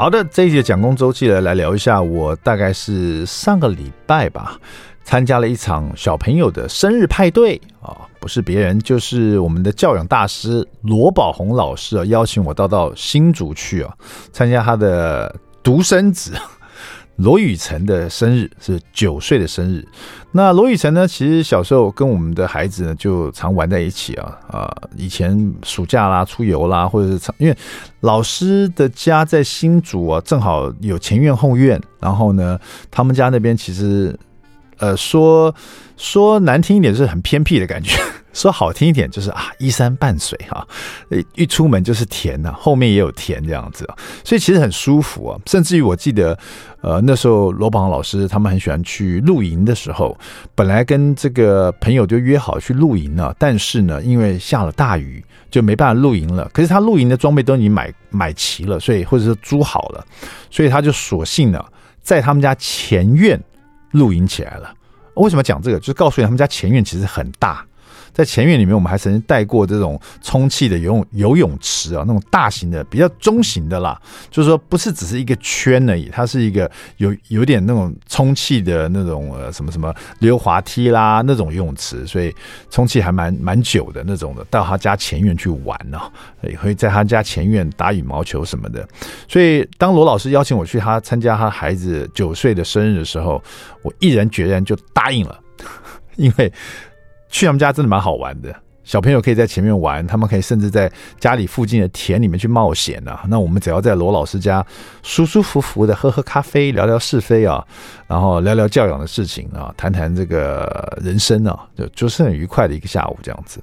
好的，这一集的蒋公周记呢，来聊一下。我大概是上个礼拜吧，参加了一场小朋友的生日派对啊，不是别人，就是我们的教养大师罗宝红老师啊，邀请我到到新竹去啊，参加他的独生子。罗雨辰的生日是九岁的生日。那罗雨辰呢，其实小时候跟我们的孩子呢就常玩在一起啊啊！以前暑假啦、出游啦，或者是因为老师的家在新竹啊，正好有前院后院，然后呢，他们家那边其实呃说说难听一点，是很偏僻的感觉。说好听一点就是啊，依山傍水哈，一出门就是田呐，后面也有田这样子啊，所以其实很舒服啊。甚至于我记得，呃，那时候罗宝老师他们很喜欢去露营的时候，本来跟这个朋友就约好去露营了，但是呢，因为下了大雨，就没办法露营了。可是他露营的装备都已经买买齐了，所以或者是租好了，所以他就索性呢，在他们家前院露营起来了。为什么讲这个？就是告诉你，他们家前院其实很大。在前院里面，我们还曾经带过这种充气的游泳游泳池啊，那种大型的、比较中型的啦，就是说不是只是一个圈而已，它是一个有有点那种充气的那种呃什么什么溜滑梯啦那种游泳池，所以充气还蛮蛮久的那种的。到他家前院去玩呢，也会在他家前院打羽毛球什么的。所以当罗老师邀请我去他参加他孩子九岁的生日的时候，我毅然决然就答应了，因为。去他们家真的蛮好玩的，小朋友可以在前面玩，他们可以甚至在家里附近的田里面去冒险啊。那我们只要在罗老师家舒舒服服的喝喝咖啡，聊聊是非啊，然后聊聊教养的事情啊，谈谈这个人生啊，就就是很愉快的一个下午这样子。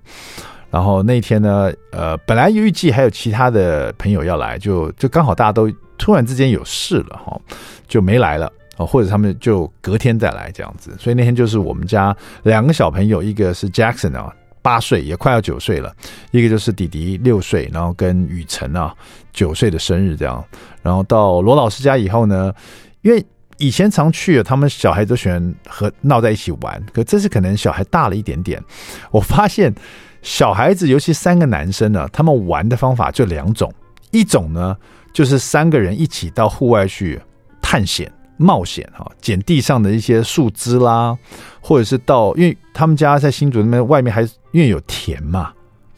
然后那天呢，呃，本来预计还有其他的朋友要来，就就刚好大家都突然之间有事了哈，就没来了。哦，或者他们就隔天再来这样子，所以那天就是我们家两个小朋友，一个是 Jackson 啊，八岁也快要九岁了，一个就是弟弟六岁，然后跟雨辰啊九岁的生日这样，然后到罗老师家以后呢，因为以前常去，他们小孩都喜欢和闹在一起玩，可这次可能小孩大了一点点，我发现小孩子尤其三个男生呢，他们玩的方法就两种，一种呢就是三个人一起到户外去探险。冒险啊，捡地上的一些树枝啦，或者是到，因为他们家在新竹那边，外面还因为有田嘛，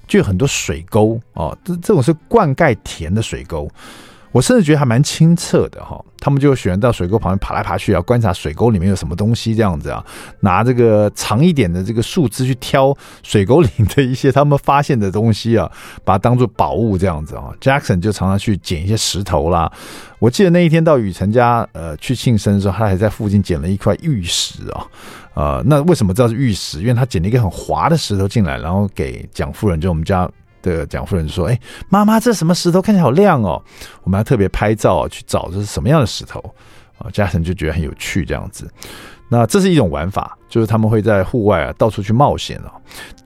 就有很多水沟哦，这这种是灌溉田的水沟。我甚至觉得还蛮清澈的哈，他们就喜欢到水沟旁边爬来爬去啊，观察水沟里面有什么东西这样子啊，拿这个长一点的这个树枝去挑水沟里的一些他们发现的东西啊，把它当做宝物这样子啊。Jackson 就常常去捡一些石头啦。我记得那一天到雨辰家呃去庆生的时候，他还在附近捡了一块玉石啊，呃，那为什么知道是玉石？因为他捡了一个很滑的石头进来，然后给蒋夫人，就我们家。的蒋夫人说：“哎，妈妈，这什么石头看起来好亮哦！我们要特别拍照去找这是什么样的石头啊？”嘉诚就觉得很有趣，这样子。那这是一种玩法，就是他们会在户外啊到处去冒险啊。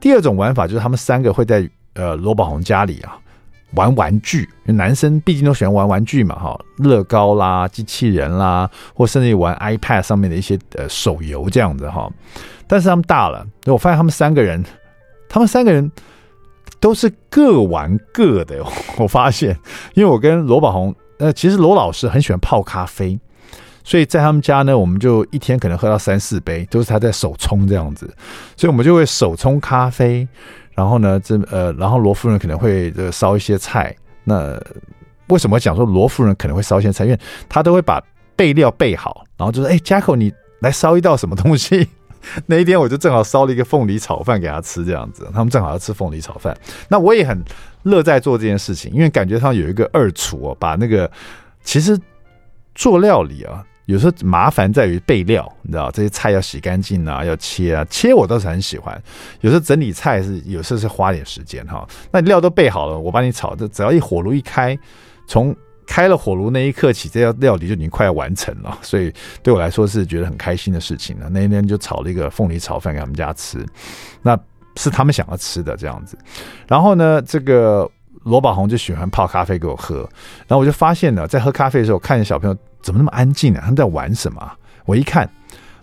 第二种玩法就是他们三个会在呃罗宝红家里啊玩玩具，男生毕竟都喜欢玩玩具嘛，哈，乐高啦、机器人啦，或甚至玩 iPad 上面的一些呃手游这样子哈。但是他们大了，我发现他们三个人，他们三个人。都是各玩各的，我发现，因为我跟罗宝红，呃，其实罗老师很喜欢泡咖啡，所以在他们家呢，我们就一天可能喝到三四杯，都是他在手冲这样子，所以我们就会手冲咖啡，然后呢，这呃，然后罗夫人可能会呃烧一些菜。那为什么讲说罗夫人可能会烧一些菜？因为他都会把备料备好，然后就说：“哎，Jacko，你来烧一道什么东西？” 那一天我就正好烧了一个凤梨炒饭给他吃，这样子，他们正好要吃凤梨炒饭。那我也很乐在做这件事情，因为感觉上有一个二厨哦，把那个其实做料理啊，有时候麻烦在于备料，你知道这些菜要洗干净啊，要切啊，切我倒是很喜欢。有时候整理菜是有时候是花点时间哈。那料都备好了，我帮你炒，这只要一火炉一开，从开了火炉那一刻起，这道料理就已经快要完成了，所以对我来说是觉得很开心的事情了。那一天就炒了一个凤梨炒饭给他们家吃，那是他们想要吃的这样子。然后呢，这个罗宝红就喜欢泡咖啡给我喝，然后我就发现呢，在喝咖啡的时候，看见小朋友怎么那么安静呢？他们在玩什么？我一看，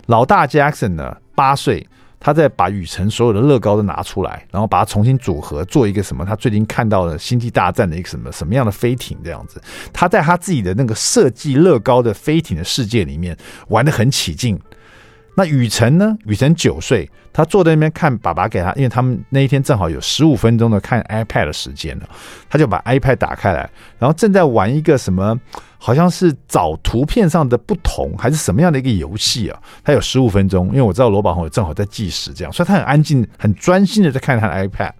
老大 Jackson 呢，八岁。他在把雨辰所有的乐高都拿出来，然后把它重新组合，做一个什么？他最近看到了《星际大战》的一个什么什么样的飞艇这样子？他在他自己的那个设计乐高的飞艇的世界里面玩得很起劲。那雨辰呢？雨辰九岁，他坐在那边看爸爸给他，因为他们那一天正好有十五分钟的看 iPad 的时间了，他就把 iPad 打开来，然后正在玩一个什么，好像是找图片上的不同，还是什么样的一个游戏啊？他有十五分钟，因为我知道罗宝鸿正好在计时，这样，所以他很安静、很专心的在看他的 iPad。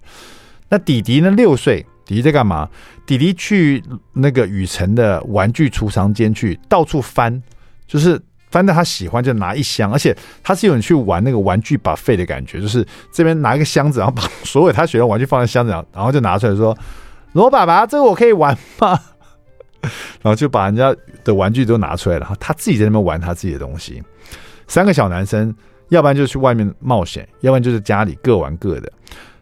那弟弟呢？六岁，弟弟在干嘛？弟弟去那个雨辰的玩具储藏间去到处翻，就是。翻到他喜欢就拿一箱，而且他是有人去玩那个玩具 buffet 的感觉，就是这边拿一个箱子，然后把所有他喜欢的玩具放在箱子上，然后就拿出来说：“罗爸爸，这个我可以玩吗？” 然后就把人家的玩具都拿出来了，然后他自己在那边玩他自己的东西。三个小男生，要不然就去外面冒险，要不然就是家里各玩各的。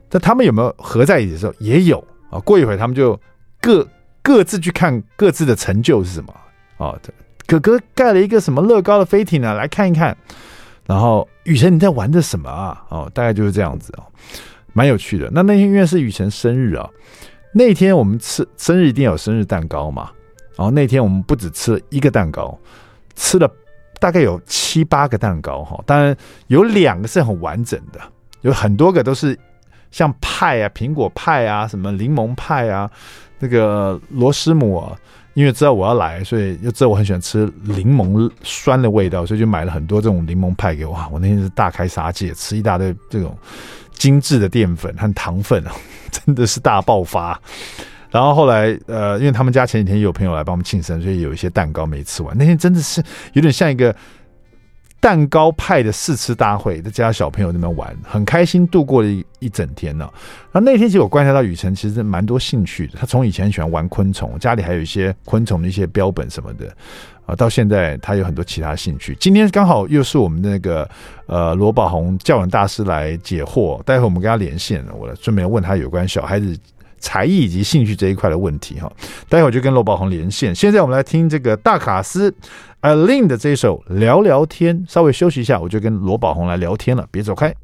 但他们有没有合在一起的时候？也有啊。过一会儿，他们就各各自去看各自的成就是什么啊。哥哥盖了一个什么乐高的飞艇呢？来看一看。然后雨辰，你在玩的什么啊？哦，大概就是这样子哦，蛮有趣的。那那天因为是雨辰生日啊，那天我们吃生日一定有生日蛋糕嘛。然后那天我们不止吃了一个蛋糕，吃了大概有七八个蛋糕哈。当然有两个是很完整的，有很多个都是像派啊、苹果派啊、什么柠檬派啊、那个螺丝母啊。因为知道我要来，所以又知道我很喜欢吃柠檬酸的味道，所以就买了很多这种柠檬派给我。我那天是大开杀戒，吃一大堆这种精致的淀粉和糖分啊，真的是大爆发。然后后来，呃，因为他们家前几天有朋友来帮我们庆生，所以有一些蛋糕没吃完。那天真的是有点像一个。蛋糕派的试吃大会，在家小朋友那边玩，很开心度过了一一整天呢。然后那天其实我观察到雨辰其实蛮多兴趣的，他从以前喜欢玩昆虫，家里还有一些昆虫的一些标本什么的啊，到现在他有很多其他兴趣。今天刚好又是我们那个呃罗宝红教养大师来解惑，待会我们跟他连线，我顺便问他有关小孩子才艺以及兴趣这一块的问题哈。待会我就跟罗宝红连线。现在我们来听这个大卡斯。，Alin 的这一首聊聊天，稍微休息一下，我就跟罗宝红来聊天了，别走开。